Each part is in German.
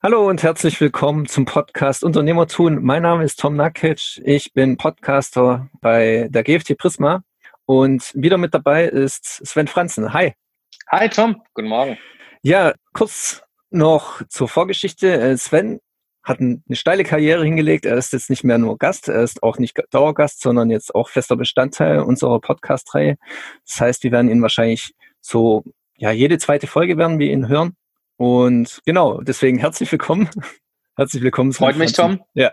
Hallo und herzlich willkommen zum Podcast Unternehmertun. Mein Name ist Tom Nakic. Ich bin Podcaster bei der GFT Prisma und wieder mit dabei ist Sven Franzen. Hi. Hi Tom, guten Morgen. Ja, kurz noch zur Vorgeschichte. Äh, Sven hat eine steile Karriere hingelegt. Er ist jetzt nicht mehr nur Gast, er ist auch nicht Dauergast, sondern jetzt auch fester Bestandteil unserer Podcast-Reihe. Das heißt, wir werden ihn wahrscheinlich so, ja, jede zweite Folge werden wir ihn hören. Und genau, deswegen herzlich willkommen. Herzlich willkommen. Freut mich, Tom. Ja.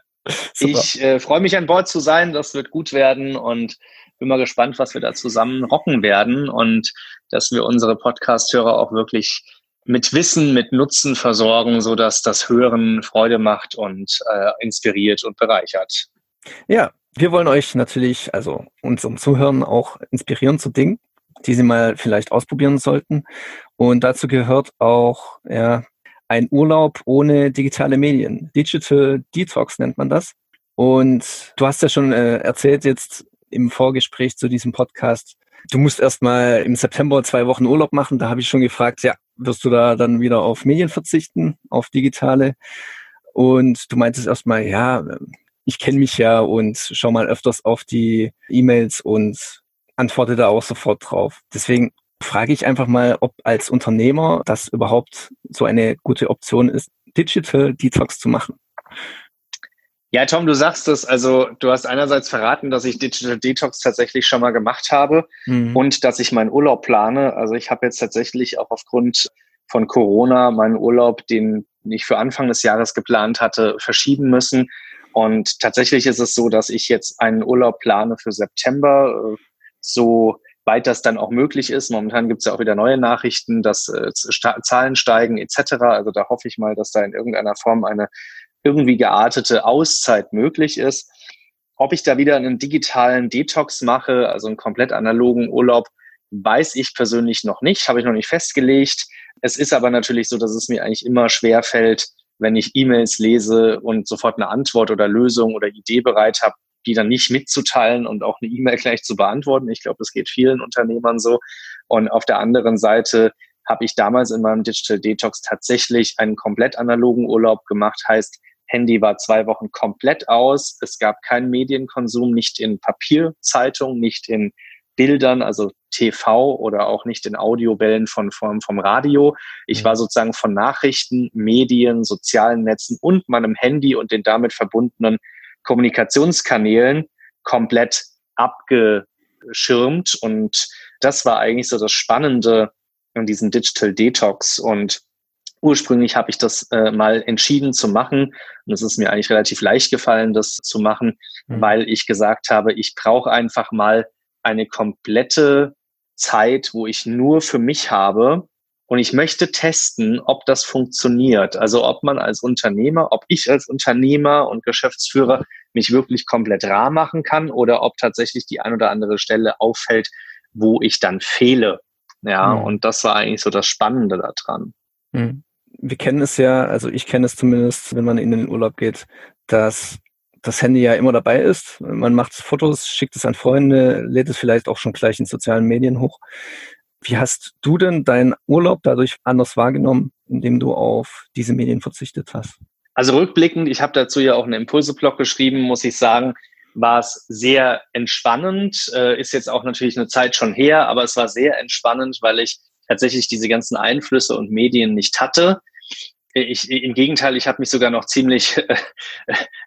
Super. Ich äh, freue mich an Bord zu sein. Das wird gut werden und bin mal gespannt, was wir da zusammen rocken werden und dass wir unsere Podcast-Hörer auch wirklich mit Wissen, mit Nutzen versorgen, so dass das Hören Freude macht und äh, inspiriert und bereichert. Ja, wir wollen euch natürlich, also unserem Zuhören auch inspirieren zu Dingen, die Sie mal vielleicht ausprobieren sollten. Und dazu gehört auch ja, ein Urlaub ohne digitale Medien. Digital Detox nennt man das. Und du hast ja schon äh, erzählt jetzt im Vorgespräch zu diesem Podcast, du musst erstmal im September zwei Wochen Urlaub machen. Da habe ich schon gefragt, ja, wirst du da dann wieder auf Medien verzichten, auf digitale? Und du meintest erstmal, ja, ich kenne mich ja und schau mal öfters auf die E-Mails und antworte da auch sofort drauf. Deswegen frage ich einfach mal, ob als Unternehmer das überhaupt so eine gute Option ist, Digital Detox zu machen. Ja, Tom, du sagst es, also du hast einerseits verraten, dass ich Digital Detox tatsächlich schon mal gemacht habe mhm. und dass ich meinen Urlaub plane. Also ich habe jetzt tatsächlich auch aufgrund von Corona meinen Urlaub, den ich für Anfang des Jahres geplant hatte, verschieben müssen. Und tatsächlich ist es so, dass ich jetzt einen Urlaub plane für September, so weit das dann auch möglich ist. Momentan gibt es ja auch wieder neue Nachrichten, dass äh, Zahlen steigen etc. Also da hoffe ich mal, dass da in irgendeiner Form eine irgendwie geartete Auszeit möglich ist. Ob ich da wieder einen digitalen Detox mache, also einen komplett analogen Urlaub, weiß ich persönlich noch nicht, habe ich noch nicht festgelegt. Es ist aber natürlich so, dass es mir eigentlich immer schwer fällt, wenn ich E-Mails lese und sofort eine Antwort oder Lösung oder Idee bereit habe, die dann nicht mitzuteilen und auch eine E-Mail gleich zu beantworten. Ich glaube, das geht vielen Unternehmern so. Und auf der anderen Seite habe ich damals in meinem Digital Detox tatsächlich einen komplett analogen Urlaub gemacht. Heißt, Handy war zwei Wochen komplett aus. Es gab keinen Medienkonsum, nicht in Papierzeitung, nicht in Bildern, also TV oder auch nicht in Audiobällen von, von, vom Radio. Ich mhm. war sozusagen von Nachrichten, Medien, sozialen Netzen und meinem Handy und den damit verbundenen Kommunikationskanälen komplett abgeschirmt. Und das war eigentlich so das Spannende in diesem Digital Detox. Und ursprünglich habe ich das äh, mal entschieden zu machen. Und es ist mir eigentlich relativ leicht gefallen, das zu machen, mhm. weil ich gesagt habe, ich brauche einfach mal eine komplette Zeit, wo ich nur für mich habe, und ich möchte testen, ob das funktioniert. Also ob man als Unternehmer, ob ich als Unternehmer und Geschäftsführer mich wirklich komplett rar machen kann oder ob tatsächlich die ein oder andere Stelle auffällt, wo ich dann fehle. Ja, mhm. und das war eigentlich so das Spannende daran. Mhm. Wir kennen es ja, also ich kenne es zumindest, wenn man in den Urlaub geht, dass das Handy ja immer dabei ist. Man macht Fotos, schickt es an Freunde, lädt es vielleicht auch schon gleich in sozialen Medien hoch. Wie hast du denn deinen Urlaub dadurch anders wahrgenommen, indem du auf diese Medien verzichtet hast? Also rückblickend, ich habe dazu ja auch einen Impulse-Blog geschrieben, muss ich sagen, war es sehr entspannend. Äh, ist jetzt auch natürlich eine Zeit schon her, aber es war sehr entspannend, weil ich tatsächlich diese ganzen Einflüsse und Medien nicht hatte ich, im Gegenteil, ich habe mich sogar noch ziemlich,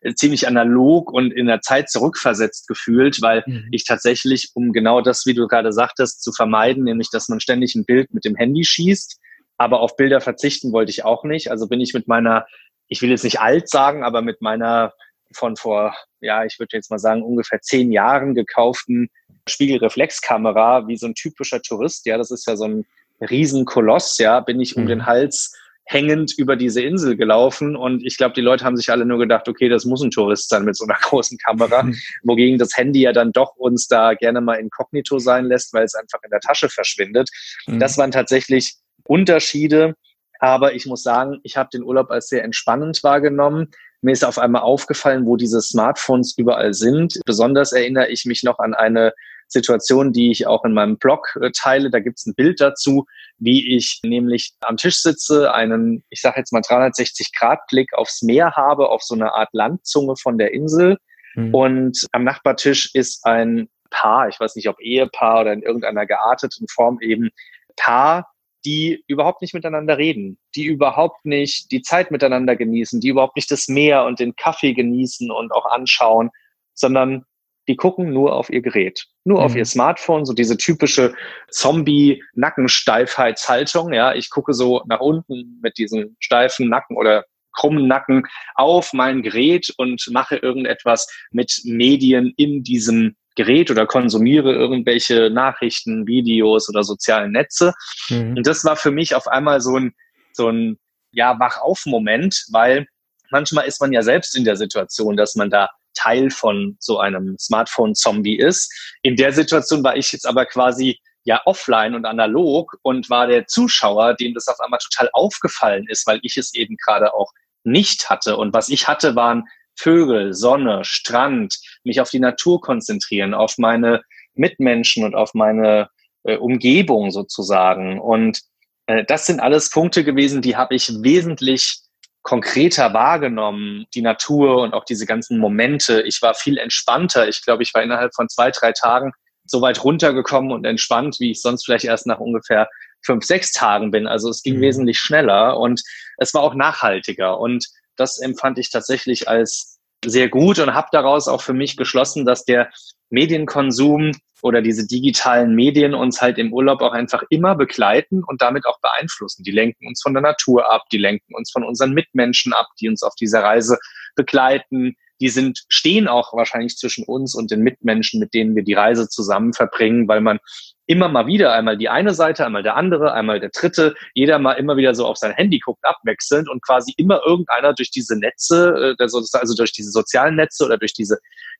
äh, ziemlich analog und in der Zeit zurückversetzt gefühlt, weil mhm. ich tatsächlich, um genau das, wie du gerade sagtest, zu vermeiden, nämlich, dass man ständig ein Bild mit dem Handy schießt, aber auf Bilder verzichten wollte ich auch nicht. Also bin ich mit meiner, ich will jetzt nicht alt sagen, aber mit meiner von vor, ja, ich würde jetzt mal sagen, ungefähr zehn Jahren gekauften Spiegelreflexkamera, wie so ein typischer Tourist, ja, das ist ja so ein Riesenkoloss, ja, bin ich um mhm. den Hals hängend über diese Insel gelaufen und ich glaube, die Leute haben sich alle nur gedacht, okay, das muss ein Tourist sein mit so einer großen Kamera, mhm. wogegen das Handy ja dann doch uns da gerne mal inkognito sein lässt, weil es einfach in der Tasche verschwindet. Mhm. Das waren tatsächlich Unterschiede, aber ich muss sagen, ich habe den Urlaub als sehr entspannend wahrgenommen. Mir ist auf einmal aufgefallen, wo diese Smartphones überall sind. Besonders erinnere ich mich noch an eine Situation, die ich auch in meinem Blog äh, teile. Da gibt es ein Bild dazu, wie ich nämlich am Tisch sitze, einen, ich sage jetzt mal 360-Grad-Blick aufs Meer habe, auf so eine Art Landzunge von der Insel. Mhm. Und am Nachbartisch ist ein Paar, ich weiß nicht, ob Ehepaar oder in irgendeiner gearteten Form eben Paar, die überhaupt nicht miteinander reden, die überhaupt nicht die Zeit miteinander genießen, die überhaupt nicht das Meer und den Kaffee genießen und auch anschauen, sondern die gucken nur auf ihr Gerät, nur mhm. auf ihr Smartphone, so diese typische Zombie-Nackensteifheitshaltung. Ja, ich gucke so nach unten mit diesem steifen Nacken oder krummen Nacken auf mein Gerät und mache irgendetwas mit Medien in diesem Gerät oder konsumiere irgendwelche Nachrichten, Videos oder sozialen Netze. Mhm. Und das war für mich auf einmal so ein, so ein, ja, Wach-auf-Moment, weil manchmal ist man ja selbst in der Situation, dass man da Teil von so einem Smartphone-Zombie ist. In der Situation war ich jetzt aber quasi ja offline und analog und war der Zuschauer, dem das auf einmal total aufgefallen ist, weil ich es eben gerade auch nicht hatte. Und was ich hatte, waren Vögel, Sonne, Strand, mich auf die Natur konzentrieren, auf meine Mitmenschen und auf meine äh, Umgebung sozusagen. Und äh, das sind alles Punkte gewesen, die habe ich wesentlich konkreter wahrgenommen, die Natur und auch diese ganzen Momente. Ich war viel entspannter. Ich glaube, ich war innerhalb von zwei, drei Tagen so weit runtergekommen und entspannt, wie ich sonst vielleicht erst nach ungefähr fünf, sechs Tagen bin. Also es ging mhm. wesentlich schneller und es war auch nachhaltiger. Und das empfand ich tatsächlich als sehr gut und habe daraus auch für mich geschlossen, dass der Medienkonsum oder diese digitalen Medien uns halt im Urlaub auch einfach immer begleiten und damit auch beeinflussen. Die lenken uns von der Natur ab, die lenken uns von unseren Mitmenschen ab, die uns auf dieser Reise begleiten. Die sind, stehen auch wahrscheinlich zwischen uns und den Mitmenschen, mit denen wir die Reise zusammen verbringen, weil man immer mal wieder einmal die eine Seite, einmal der andere, einmal der dritte, jeder mal immer wieder so auf sein Handy guckt, abwechselnd und quasi immer irgendeiner durch diese Netze, äh, also durch diese sozialen Netze oder durch diese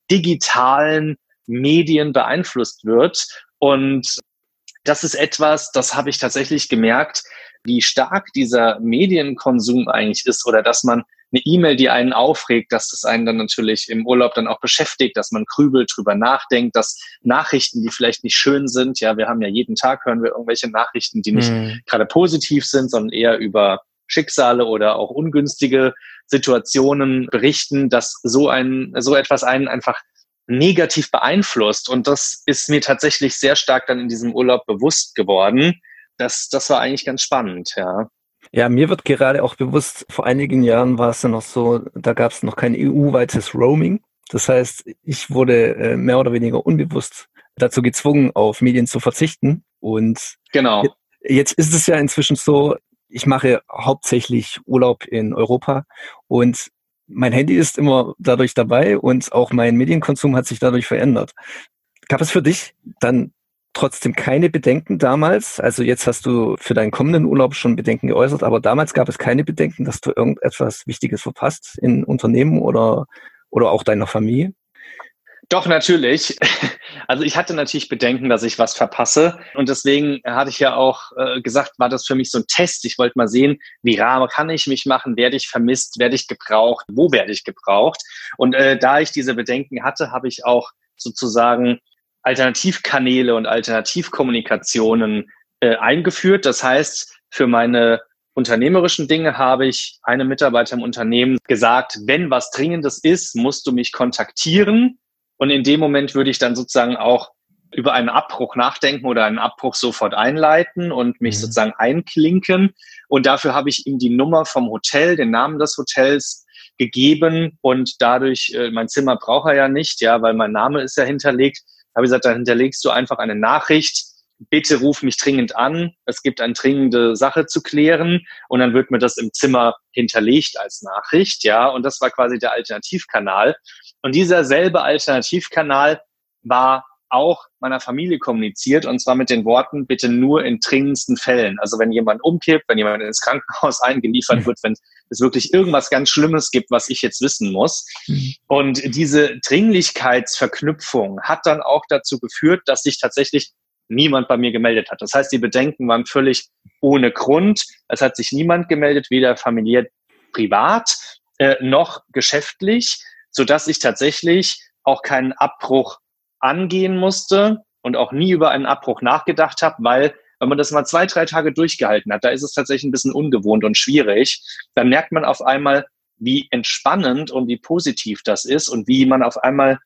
digitalen Medien beeinflusst wird. Und das ist etwas, das habe ich tatsächlich gemerkt, wie stark dieser Medienkonsum eigentlich ist oder dass man eine E-Mail, die einen aufregt, dass das einen dann natürlich im Urlaub dann auch beschäftigt, dass man grübelt, drüber nachdenkt, dass Nachrichten, die vielleicht nicht schön sind, ja, wir haben ja jeden Tag hören wir irgendwelche Nachrichten, die nicht mhm. gerade positiv sind, sondern eher über Schicksale oder auch ungünstige Situationen berichten, dass so ein, so etwas einen einfach negativ beeinflusst. Und das ist mir tatsächlich sehr stark dann in diesem Urlaub bewusst geworden. Das, das war eigentlich ganz spannend, ja. Ja, mir wird gerade auch bewusst, vor einigen Jahren war es ja noch so, da gab es noch kein EU-weites Roaming. Das heißt, ich wurde äh, mehr oder weniger unbewusst dazu gezwungen, auf Medien zu verzichten. Und genau. jetzt ist es ja inzwischen so, ich mache hauptsächlich Urlaub in Europa und mein Handy ist immer dadurch dabei und auch mein Medienkonsum hat sich dadurch verändert. Gab es für dich dann trotzdem keine Bedenken damals. Also jetzt hast du für deinen kommenden Urlaub schon Bedenken geäußert, aber damals gab es keine Bedenken, dass du irgendetwas Wichtiges verpasst in Unternehmen oder, oder auch deiner Familie? Doch, natürlich. Also ich hatte natürlich Bedenken, dass ich was verpasse. Und deswegen hatte ich ja auch äh, gesagt, war das für mich so ein Test. Ich wollte mal sehen, wie rar kann ich mich machen? Werde ich vermisst? Werde ich gebraucht? Wo werde ich gebraucht? Und äh, da ich diese Bedenken hatte, habe ich auch sozusagen Alternativkanäle und Alternativkommunikationen äh, eingeführt. Das heißt, für meine unternehmerischen Dinge habe ich einem Mitarbeiter im Unternehmen gesagt, wenn was Dringendes ist, musst du mich kontaktieren. Und in dem Moment würde ich dann sozusagen auch über einen Abbruch nachdenken oder einen Abbruch sofort einleiten und mich mhm. sozusagen einklinken. Und dafür habe ich ihm die Nummer vom Hotel, den Namen des Hotels gegeben und dadurch, äh, mein Zimmer braucht er ja nicht, ja, weil mein Name ist ja hinterlegt habe ich gesagt, da hinterlegst du einfach eine Nachricht, bitte ruf mich dringend an, es gibt eine dringende Sache zu klären und dann wird mir das im Zimmer hinterlegt als Nachricht, ja, und das war quasi der Alternativkanal. Und dieser selbe Alternativkanal war auch meiner Familie kommuniziert und zwar mit den Worten, bitte nur in dringendsten Fällen. Also wenn jemand umkippt, wenn jemand ins Krankenhaus eingeliefert wird, wenn es wirklich irgendwas ganz Schlimmes gibt, was ich jetzt wissen muss. Mhm. Und diese Dringlichkeitsverknüpfung hat dann auch dazu geführt, dass sich tatsächlich niemand bei mir gemeldet hat. Das heißt, die Bedenken waren völlig ohne Grund. Es hat sich niemand gemeldet, weder familiär, privat äh, noch geschäftlich, so dass ich tatsächlich auch keinen Abbruch angehen musste. und auch nie über einen Abbruch nachgedacht habe, weil wenn man das mal zwei, drei Tage durchgehalten hat, da ist es tatsächlich ein bisschen ungewohnt und schwierig, dann merkt man auf einmal, wie entspannend und wie positiv das ist und wie man auf einmal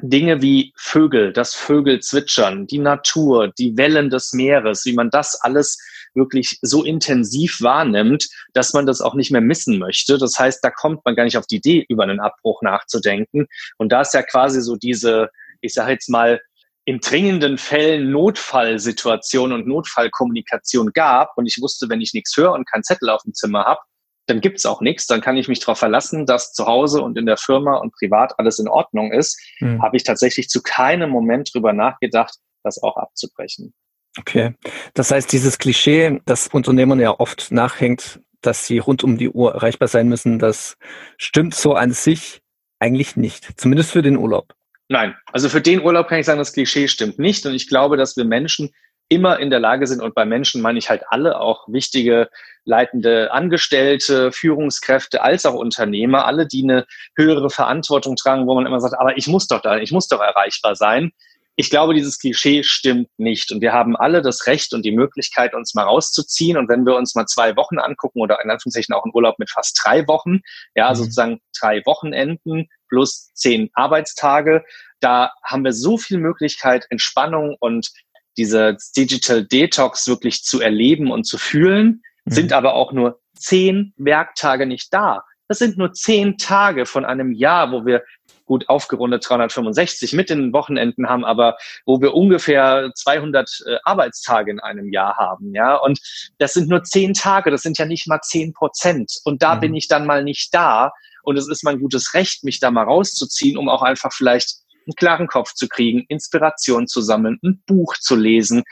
Dinge wie Vögel, das Vögel zwitschern, die Natur, die Wellen des Meeres, wie man das alles wirklich so intensiv wahrnimmt, dass man das auch nicht mehr missen möchte. Das heißt, da kommt man gar nicht auf die Idee, über einen Abbruch nachzudenken. Und da ist ja quasi so diese, ich sage jetzt mal, in dringenden Fällen Notfallsituation und Notfallkommunikation gab und ich wusste, wenn ich nichts höre und keinen Zettel auf dem Zimmer habe, dann gibt's auch nichts. Dann kann ich mich darauf verlassen, dass zu Hause und in der Firma und privat alles in Ordnung ist. Mhm. Habe ich tatsächlich zu keinem Moment drüber nachgedacht, das auch abzubrechen. Okay. Das heißt, dieses Klischee, das Unternehmern ja oft nachhängt, dass sie rund um die Uhr erreichbar sein müssen, das stimmt so an sich eigentlich nicht. Zumindest für den Urlaub. Nein, also für den Urlaub kann ich sagen, das Klischee stimmt nicht. Und ich glaube, dass wir Menschen immer in der Lage sind, und bei Menschen meine ich halt alle, auch wichtige leitende Angestellte, Führungskräfte als auch Unternehmer, alle, die eine höhere Verantwortung tragen, wo man immer sagt, aber ich muss doch da, ich muss doch erreichbar sein. Ich glaube, dieses Klischee stimmt nicht. Und wir haben alle das Recht und die Möglichkeit, uns mal rauszuziehen. Und wenn wir uns mal zwei Wochen angucken oder in Anführungszeichen auch einen Urlaub mit fast drei Wochen, ja, mhm. sozusagen drei Wochenenden plus zehn Arbeitstage, da haben wir so viel Möglichkeit, Entspannung und diese Digital Detox wirklich zu erleben und zu fühlen, mhm. sind aber auch nur zehn Werktage nicht da. Das sind nur zehn Tage von einem Jahr, wo wir gut aufgerundet 365 mit den Wochenenden haben, aber wo wir ungefähr 200 äh, Arbeitstage in einem Jahr haben, ja. Und das sind nur zehn Tage, das sind ja nicht mal zehn Prozent. Und da mhm. bin ich dann mal nicht da. Und es ist mein gutes Recht, mich da mal rauszuziehen, um auch einfach vielleicht einen klaren Kopf zu kriegen, Inspiration zu sammeln, ein Buch zu lesen,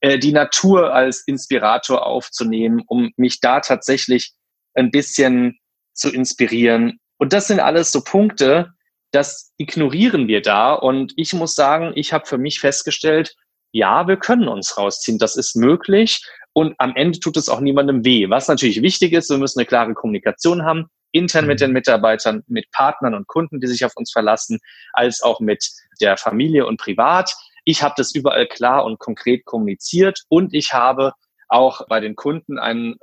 äh, die Natur als Inspirator aufzunehmen, um mich da tatsächlich ein bisschen zu inspirieren. Und das sind alles so Punkte, das ignorieren wir da. Und ich muss sagen, ich habe für mich festgestellt, ja, wir können uns rausziehen. Das ist möglich. Und am Ende tut es auch niemandem weh. Was natürlich wichtig ist, wir müssen eine klare Kommunikation haben, intern mit mhm. den Mitarbeitern, mit Partnern und Kunden, die sich auf uns verlassen, als auch mit der Familie und privat. Ich habe das überall klar und konkret kommuniziert und ich habe auch bei den Kunden einen,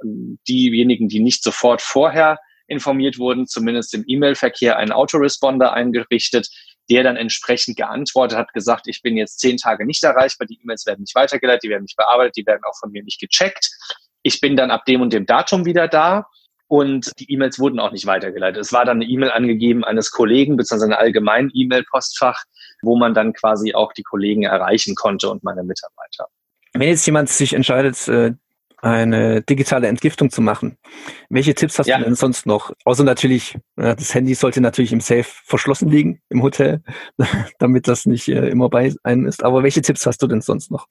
diejenigen, die nicht sofort vorher informiert wurden, zumindest im E-Mail-Verkehr einen Autoresponder eingerichtet, der dann entsprechend geantwortet hat, gesagt, ich bin jetzt zehn Tage nicht erreichbar, die E-Mails werden nicht weitergeleitet, die werden nicht bearbeitet, die werden auch von mir nicht gecheckt. Ich bin dann ab dem und dem Datum wieder da und die E-Mails wurden auch nicht weitergeleitet. Es war dann eine E-Mail angegeben eines Kollegen, beziehungsweise ein allgemein E-Mail-Postfach, wo man dann quasi auch die Kollegen erreichen konnte und meine Mitarbeiter. Wenn jetzt jemand sich entscheidet, äh, eine digitale Entgiftung zu machen. Welche Tipps hast ja. du denn sonst noch? Außer natürlich, das Handy sollte natürlich im Safe verschlossen liegen im Hotel, damit das nicht äh, immer bei einem ist. Aber welche Tipps hast du denn sonst noch?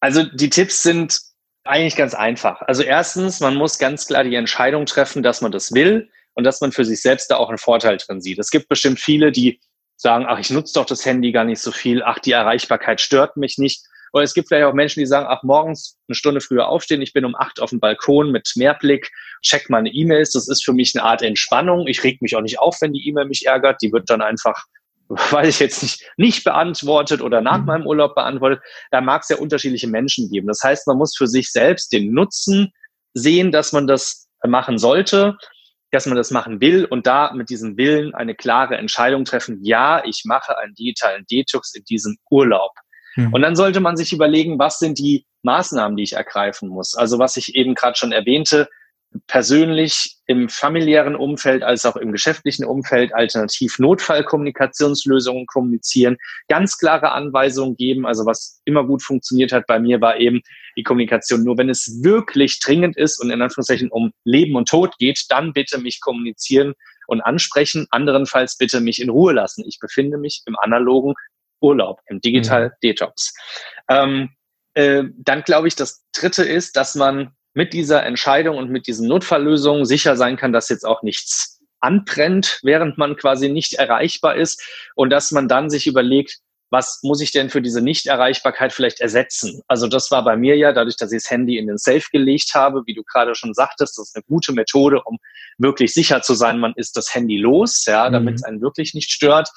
Also die Tipps sind eigentlich ganz einfach. Also erstens, man muss ganz klar die Entscheidung treffen, dass man das will und dass man für sich selbst da auch einen Vorteil drin sieht. Es gibt bestimmt viele, die sagen, ach, ich nutze doch das Handy gar nicht so viel, ach, die Erreichbarkeit stört mich nicht. Oder es gibt vielleicht auch Menschen, die sagen, ach, morgens eine Stunde früher aufstehen, ich bin um acht auf dem Balkon mit Mehrblick, check meine E-Mails, das ist für mich eine Art Entspannung. Ich reg mich auch nicht auf, wenn die E-Mail mich ärgert, die wird dann einfach weil ich jetzt nicht, nicht beantwortet oder nach mhm. meinem Urlaub beantwortet, da mag es ja unterschiedliche Menschen geben. Das heißt, man muss für sich selbst den Nutzen sehen, dass man das machen sollte, dass man das machen will und da mit diesem Willen eine klare Entscheidung treffen. Ja, ich mache einen digitalen Detox in diesem Urlaub. Mhm. Und dann sollte man sich überlegen, was sind die Maßnahmen, die ich ergreifen muss. Also was ich eben gerade schon erwähnte, persönlich im familiären Umfeld als auch im geschäftlichen Umfeld alternativ Notfallkommunikationslösungen kommunizieren, ganz klare Anweisungen geben. Also was immer gut funktioniert hat bei mir war eben die Kommunikation. Nur wenn es wirklich dringend ist und in Anführungszeichen um Leben und Tod geht, dann bitte mich kommunizieren und ansprechen. Anderenfalls bitte mich in Ruhe lassen. Ich befinde mich im analogen Urlaub, im Digital mhm. Detox. Ähm, äh, dann glaube ich, das Dritte ist, dass man mit dieser Entscheidung und mit diesen Notfalllösungen sicher sein kann, dass jetzt auch nichts anbrennt, während man quasi nicht erreichbar ist und dass man dann sich überlegt, was muss ich denn für diese Nichterreichbarkeit vielleicht ersetzen? Also das war bei mir ja, dadurch, dass ich das Handy in den Safe gelegt habe, wie du gerade schon sagtest, das ist eine gute Methode, um wirklich sicher zu sein, man ist das Handy los, ja, damit mhm. es einen wirklich nicht stört.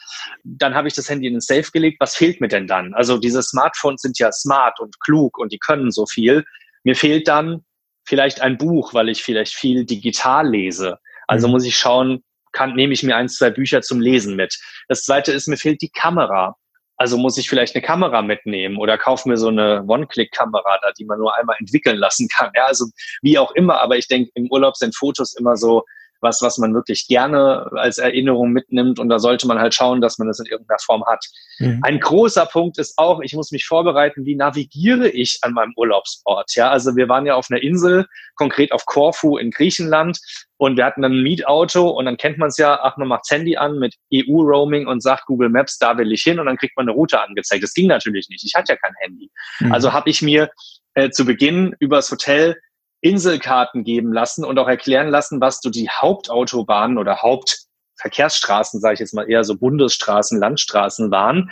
Dann habe ich das Handy in den Safe gelegt. Was fehlt mir denn dann? Also diese Smartphones sind ja smart und klug und die können so viel. Mir fehlt dann vielleicht ein Buch, weil ich vielleicht viel digital lese. Also mhm. muss ich schauen, kann, nehme ich mir ein, zwei Bücher zum Lesen mit. Das zweite ist, mir fehlt die Kamera. Also muss ich vielleicht eine Kamera mitnehmen oder kaufe mir so eine One-Click-Kamera da, die man nur einmal entwickeln lassen kann. Ja, also wie auch immer, aber ich denke, im Urlaub sind Fotos immer so was, was man wirklich gerne als Erinnerung mitnimmt. Und da sollte man halt schauen, dass man das in irgendeiner Form hat. Mhm. Ein großer Punkt ist auch, ich muss mich vorbereiten, wie navigiere ich an meinem Urlaubsort? Ja, also wir waren ja auf einer Insel, konkret auf Korfu in Griechenland. Und wir hatten dann ein Mietauto und dann kennt man es ja, ach, man macht Handy an mit EU-Roaming und sagt Google Maps, da will ich hin und dann kriegt man eine Route angezeigt. Das ging natürlich nicht. Ich hatte ja kein Handy. Mhm. Also habe ich mir äh, zu Beginn übers Hotel Inselkarten geben lassen und auch erklären lassen, was du die Hauptautobahnen oder Hauptverkehrsstraßen, sage ich jetzt mal eher so Bundesstraßen, Landstraßen waren,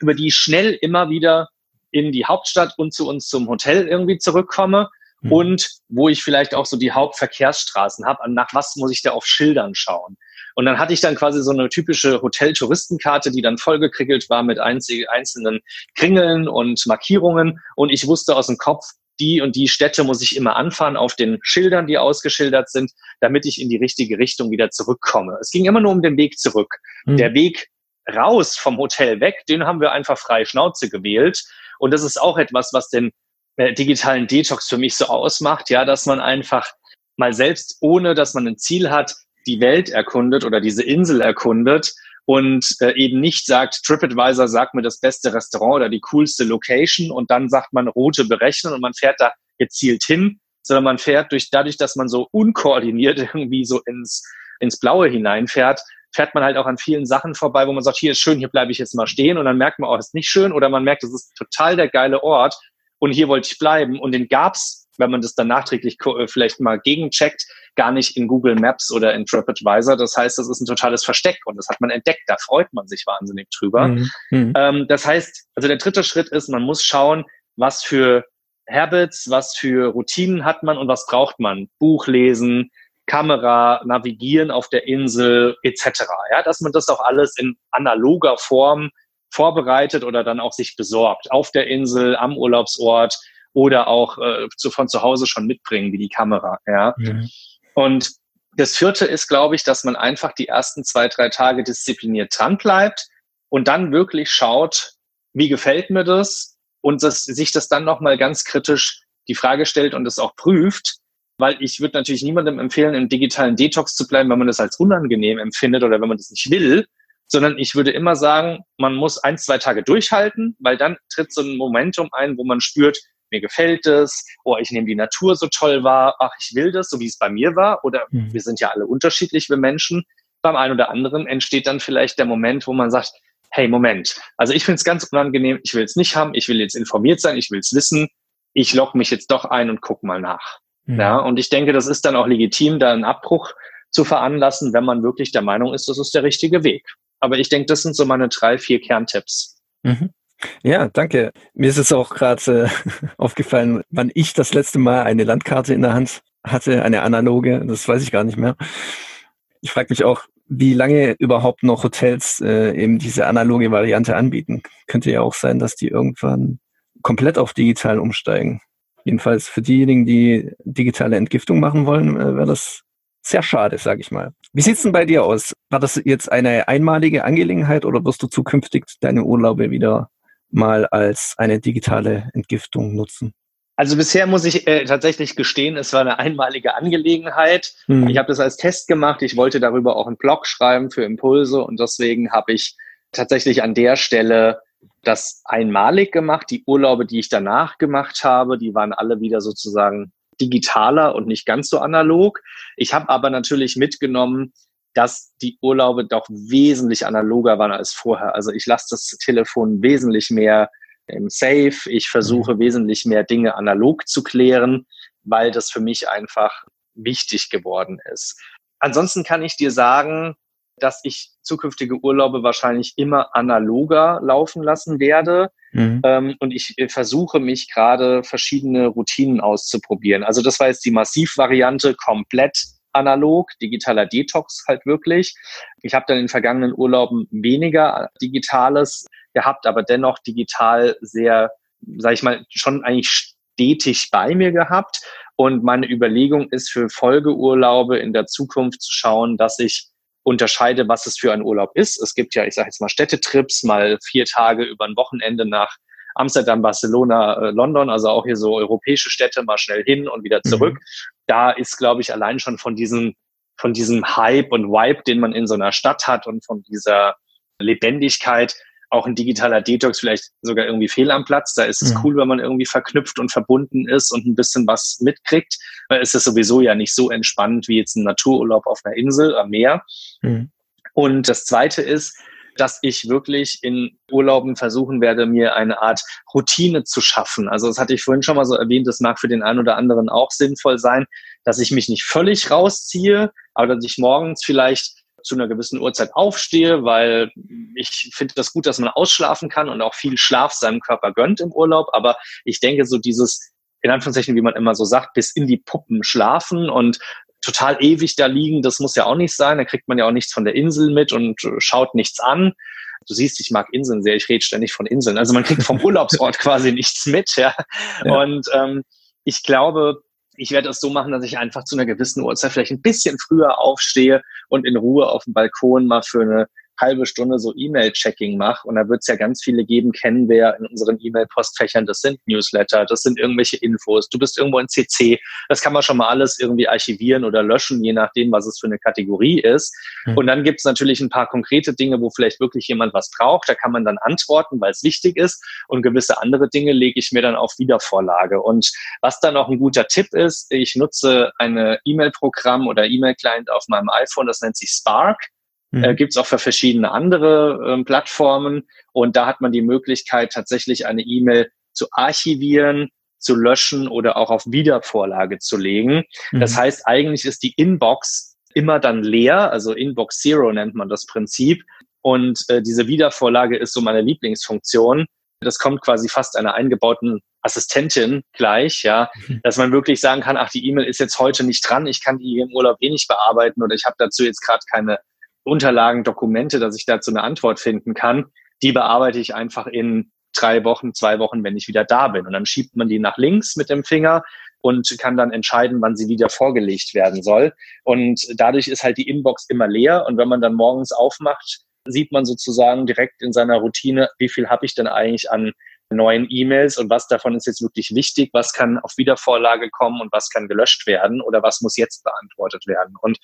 über die ich schnell immer wieder in die Hauptstadt und zu uns zum Hotel irgendwie zurückkomme mhm. und wo ich vielleicht auch so die Hauptverkehrsstraßen habe, nach was muss ich da auf Schildern schauen. Und dann hatte ich dann quasi so eine typische Hotel-Touristenkarte, die dann vollgekriegelt war mit einzelnen Kringeln und Markierungen. Und ich wusste aus dem Kopf, die und die Städte muss ich immer anfahren auf den Schildern, die ausgeschildert sind, damit ich in die richtige Richtung wieder zurückkomme. Es ging immer nur um den Weg zurück. Mhm. Der Weg raus vom Hotel weg, den haben wir einfach frei Schnauze gewählt. Und das ist auch etwas, was den äh, digitalen Detox für mich so ausmacht, ja, dass man einfach mal selbst, ohne dass man ein Ziel hat, die Welt erkundet oder diese Insel erkundet und äh, eben nicht sagt, TripAdvisor sagt mir das beste Restaurant oder die coolste Location und dann sagt man Route berechnen und man fährt da gezielt hin, sondern man fährt durch, dadurch, dass man so unkoordiniert irgendwie so ins, ins Blaue hineinfährt, fährt man halt auch an vielen Sachen vorbei, wo man sagt, hier ist schön, hier bleibe ich jetzt mal stehen und dann merkt man, oh, ist nicht schön oder man merkt, das ist total der geile Ort und hier wollte ich bleiben und den gab's wenn man das dann nachträglich äh, vielleicht mal gegencheckt, gar nicht in Google Maps oder in TripAdvisor. Das heißt, das ist ein totales Versteck und das hat man entdeckt. Da freut man sich wahnsinnig drüber. Mhm. mhm. Ähm, das heißt, also der dritte Schritt ist, man muss schauen, was für Habits, was für Routinen hat man und was braucht man. Buch lesen, Kamera, navigieren auf der Insel etc. Ja, dass man das auch alles in analoger Form vorbereitet oder dann auch sich besorgt. Auf der Insel, am Urlaubsort, oder auch äh, zu, von zu Hause schon mitbringen, wie die Kamera. Ja. Mhm. Und das vierte ist, glaube ich, dass man einfach die ersten zwei, drei Tage diszipliniert dran bleibt und dann wirklich schaut, wie gefällt mir das und das, sich das dann nochmal ganz kritisch die Frage stellt und es auch prüft, weil ich würde natürlich niemandem empfehlen, im digitalen Detox zu bleiben, wenn man das als unangenehm empfindet oder wenn man das nicht will, sondern ich würde immer sagen, man muss ein, zwei Tage durchhalten, weil dann tritt so ein Momentum ein, wo man spürt, mir gefällt es, oh, ich nehme die Natur so toll wahr, ach, ich will das, so wie es bei mir war. Oder mhm. wir sind ja alle unterschiedlich, wir Menschen. Beim einen oder anderen entsteht dann vielleicht der Moment, wo man sagt, hey, Moment, also ich finde es ganz unangenehm, ich will es nicht haben, ich will jetzt informiert sein, ich will es wissen, ich logge mich jetzt doch ein und guck mal nach. Mhm. Ja, und ich denke, das ist dann auch legitim, da einen Abbruch zu veranlassen, wenn man wirklich der Meinung ist, das ist der richtige Weg. Aber ich denke, das sind so meine drei, vier Kerntipps. Mhm. Ja, danke. Mir ist es auch gerade äh, aufgefallen, wann ich das letzte Mal eine Landkarte in der Hand hatte, eine analoge, das weiß ich gar nicht mehr. Ich frage mich auch, wie lange überhaupt noch Hotels äh, eben diese analoge Variante anbieten. Könnte ja auch sein, dass die irgendwann komplett auf digital umsteigen. Jedenfalls für diejenigen, die digitale Entgiftung machen wollen, äh, wäre das sehr schade, sage ich mal. Wie sieht's denn bei dir aus? War das jetzt eine einmalige Angelegenheit oder wirst du zukünftig deine Urlaube wieder mal als eine digitale Entgiftung nutzen? Also bisher muss ich äh, tatsächlich gestehen, es war eine einmalige Angelegenheit. Mhm. Ich habe das als Test gemacht. Ich wollte darüber auch einen Blog schreiben für Impulse und deswegen habe ich tatsächlich an der Stelle das einmalig gemacht. Die Urlaube, die ich danach gemacht habe, die waren alle wieder sozusagen digitaler und nicht ganz so analog. Ich habe aber natürlich mitgenommen, dass die Urlaube doch wesentlich analoger waren als vorher. Also ich lasse das Telefon wesentlich mehr im Safe. Ich versuche mhm. wesentlich mehr Dinge analog zu klären, weil das für mich einfach wichtig geworden ist. Ansonsten kann ich dir sagen, dass ich zukünftige Urlaube wahrscheinlich immer analoger laufen lassen werde. Mhm. Ähm, und ich äh, versuche mich gerade verschiedene Routinen auszuprobieren. Also das war jetzt die Massivvariante komplett analog, digitaler Detox halt wirklich. Ich habe dann in den vergangenen Urlauben weniger Digitales gehabt, aber dennoch digital sehr, sage ich mal, schon eigentlich stetig bei mir gehabt. Und meine Überlegung ist für Folgeurlaube in der Zukunft zu schauen, dass ich unterscheide, was es für ein Urlaub ist. Es gibt ja, ich sage jetzt mal Städtetrips, mal vier Tage über ein Wochenende nach Amsterdam, Barcelona, äh, London, also auch hier so europäische Städte mal schnell hin und wieder zurück. Mhm. Da ist, glaube ich, allein schon von diesem, von diesem Hype und Vibe, den man in so einer Stadt hat und von dieser Lebendigkeit, auch ein digitaler Detox vielleicht sogar irgendwie fehl am Platz. Da ist es mhm. cool, wenn man irgendwie verknüpft und verbunden ist und ein bisschen was mitkriegt. Weil es ist sowieso ja nicht so entspannt wie jetzt ein Natururlaub auf einer Insel am Meer. Mhm. Und das zweite ist, dass ich wirklich in Urlauben versuchen werde, mir eine Art Routine zu schaffen. Also das hatte ich vorhin schon mal so erwähnt, das mag für den einen oder anderen auch sinnvoll sein, dass ich mich nicht völlig rausziehe, aber dass ich morgens vielleicht zu einer gewissen Uhrzeit aufstehe, weil ich finde das gut, dass man ausschlafen kann und auch viel Schlaf seinem Körper gönnt im Urlaub. Aber ich denke, so dieses, in Anführungszeichen, wie man immer so sagt, bis in die Puppen schlafen und total ewig da liegen, das muss ja auch nicht sein. Da kriegt man ja auch nichts von der Insel mit und schaut nichts an. Du siehst, ich mag Inseln sehr, ich rede ständig von Inseln. Also man kriegt vom Urlaubsort quasi nichts mit, ja. ja. Und ähm, ich glaube, ich werde es so machen, dass ich einfach zu einer gewissen Uhrzeit vielleicht ein bisschen früher aufstehe und in Ruhe auf dem Balkon mal für eine halbe Stunde so E-Mail-Checking mache. Und da wird es ja ganz viele geben, kennen wir in unseren E-Mail-Postfächern. Das sind Newsletter, das sind irgendwelche Infos. Du bist irgendwo in CC. Das kann man schon mal alles irgendwie archivieren oder löschen, je nachdem, was es für eine Kategorie ist. Mhm. Und dann gibt es natürlich ein paar konkrete Dinge, wo vielleicht wirklich jemand was braucht. Da kann man dann antworten, weil es wichtig ist. Und gewisse andere Dinge lege ich mir dann auf Wiedervorlage. Und was dann noch ein guter Tipp ist, ich nutze eine E-Mail-Programm oder E-Mail-Client auf meinem iPhone, das nennt sich Spark. Mhm. Äh, Gibt es auch für verschiedene andere äh, Plattformen. Und da hat man die Möglichkeit, tatsächlich eine E-Mail zu archivieren, zu löschen oder auch auf Wiedervorlage zu legen. Mhm. Das heißt, eigentlich ist die Inbox immer dann leer, also Inbox Zero nennt man das Prinzip. Und äh, diese Wiedervorlage ist so meine Lieblingsfunktion. Das kommt quasi fast einer eingebauten Assistentin gleich, ja, mhm. dass man wirklich sagen kann, ach, die E-Mail ist jetzt heute nicht dran, ich kann die im Urlaub eh nicht bearbeiten oder ich habe dazu jetzt gerade keine Unterlagen, Dokumente, dass ich dazu eine Antwort finden kann, die bearbeite ich einfach in drei Wochen, zwei Wochen, wenn ich wieder da bin. Und dann schiebt man die nach links mit dem Finger und kann dann entscheiden, wann sie wieder vorgelegt werden soll. Und dadurch ist halt die Inbox immer leer. Und wenn man dann morgens aufmacht, sieht man sozusagen direkt in seiner Routine, wie viel habe ich denn eigentlich an neuen E-Mails und was davon ist jetzt wirklich wichtig, was kann auf Wiedervorlage kommen und was kann gelöscht werden oder was muss jetzt beantwortet werden. Und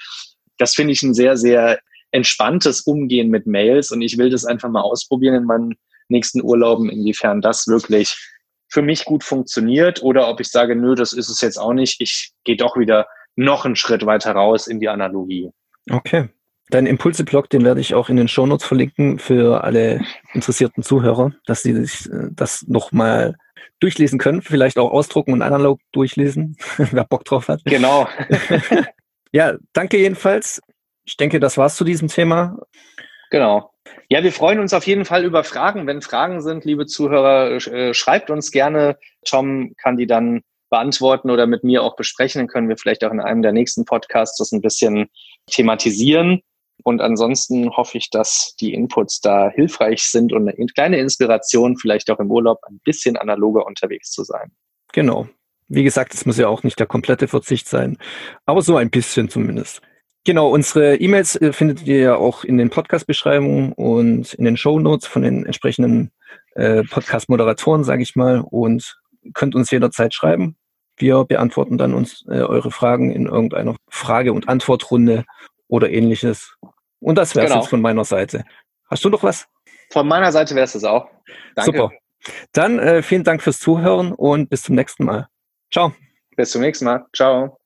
das finde ich ein sehr, sehr entspanntes Umgehen mit Mails und ich will das einfach mal ausprobieren in meinen nächsten Urlauben, inwiefern das wirklich für mich gut funktioniert oder ob ich sage, nö, das ist es jetzt auch nicht. Ich gehe doch wieder noch einen Schritt weiter raus in die Analogie. Okay. Dein Impulse-Blog, den werde ich auch in den Shownotes verlinken für alle interessierten Zuhörer, dass sie sich äh, das nochmal durchlesen können, vielleicht auch ausdrucken und analog durchlesen, wer Bock drauf hat. Genau. ja, danke jedenfalls ich denke, das war's zu diesem Thema. Genau. Ja, wir freuen uns auf jeden Fall über Fragen. Wenn Fragen sind, liebe Zuhörer, äh, schreibt uns gerne. Tom kann die dann beantworten oder mit mir auch besprechen. Dann können wir vielleicht auch in einem der nächsten Podcasts das ein bisschen thematisieren. Und ansonsten hoffe ich, dass die Inputs da hilfreich sind und eine kleine Inspiration, vielleicht auch im Urlaub ein bisschen analoger unterwegs zu sein. Genau. Wie gesagt, es muss ja auch nicht der komplette Verzicht sein, aber so ein bisschen zumindest. Genau, unsere E-Mails äh, findet ihr ja auch in den Podcast-Beschreibungen und in den Show Notes von den entsprechenden äh, Podcast-Moderatoren, sage ich mal, und könnt uns jederzeit schreiben. Wir beantworten dann uns äh, eure Fragen in irgendeiner Frage- und Antwortrunde oder ähnliches. Und das wäre es genau. jetzt von meiner Seite. Hast du noch was? Von meiner Seite wäre es das auch. Danke. Super. Dann äh, vielen Dank fürs Zuhören und bis zum nächsten Mal. Ciao. Bis zum nächsten Mal. Ciao.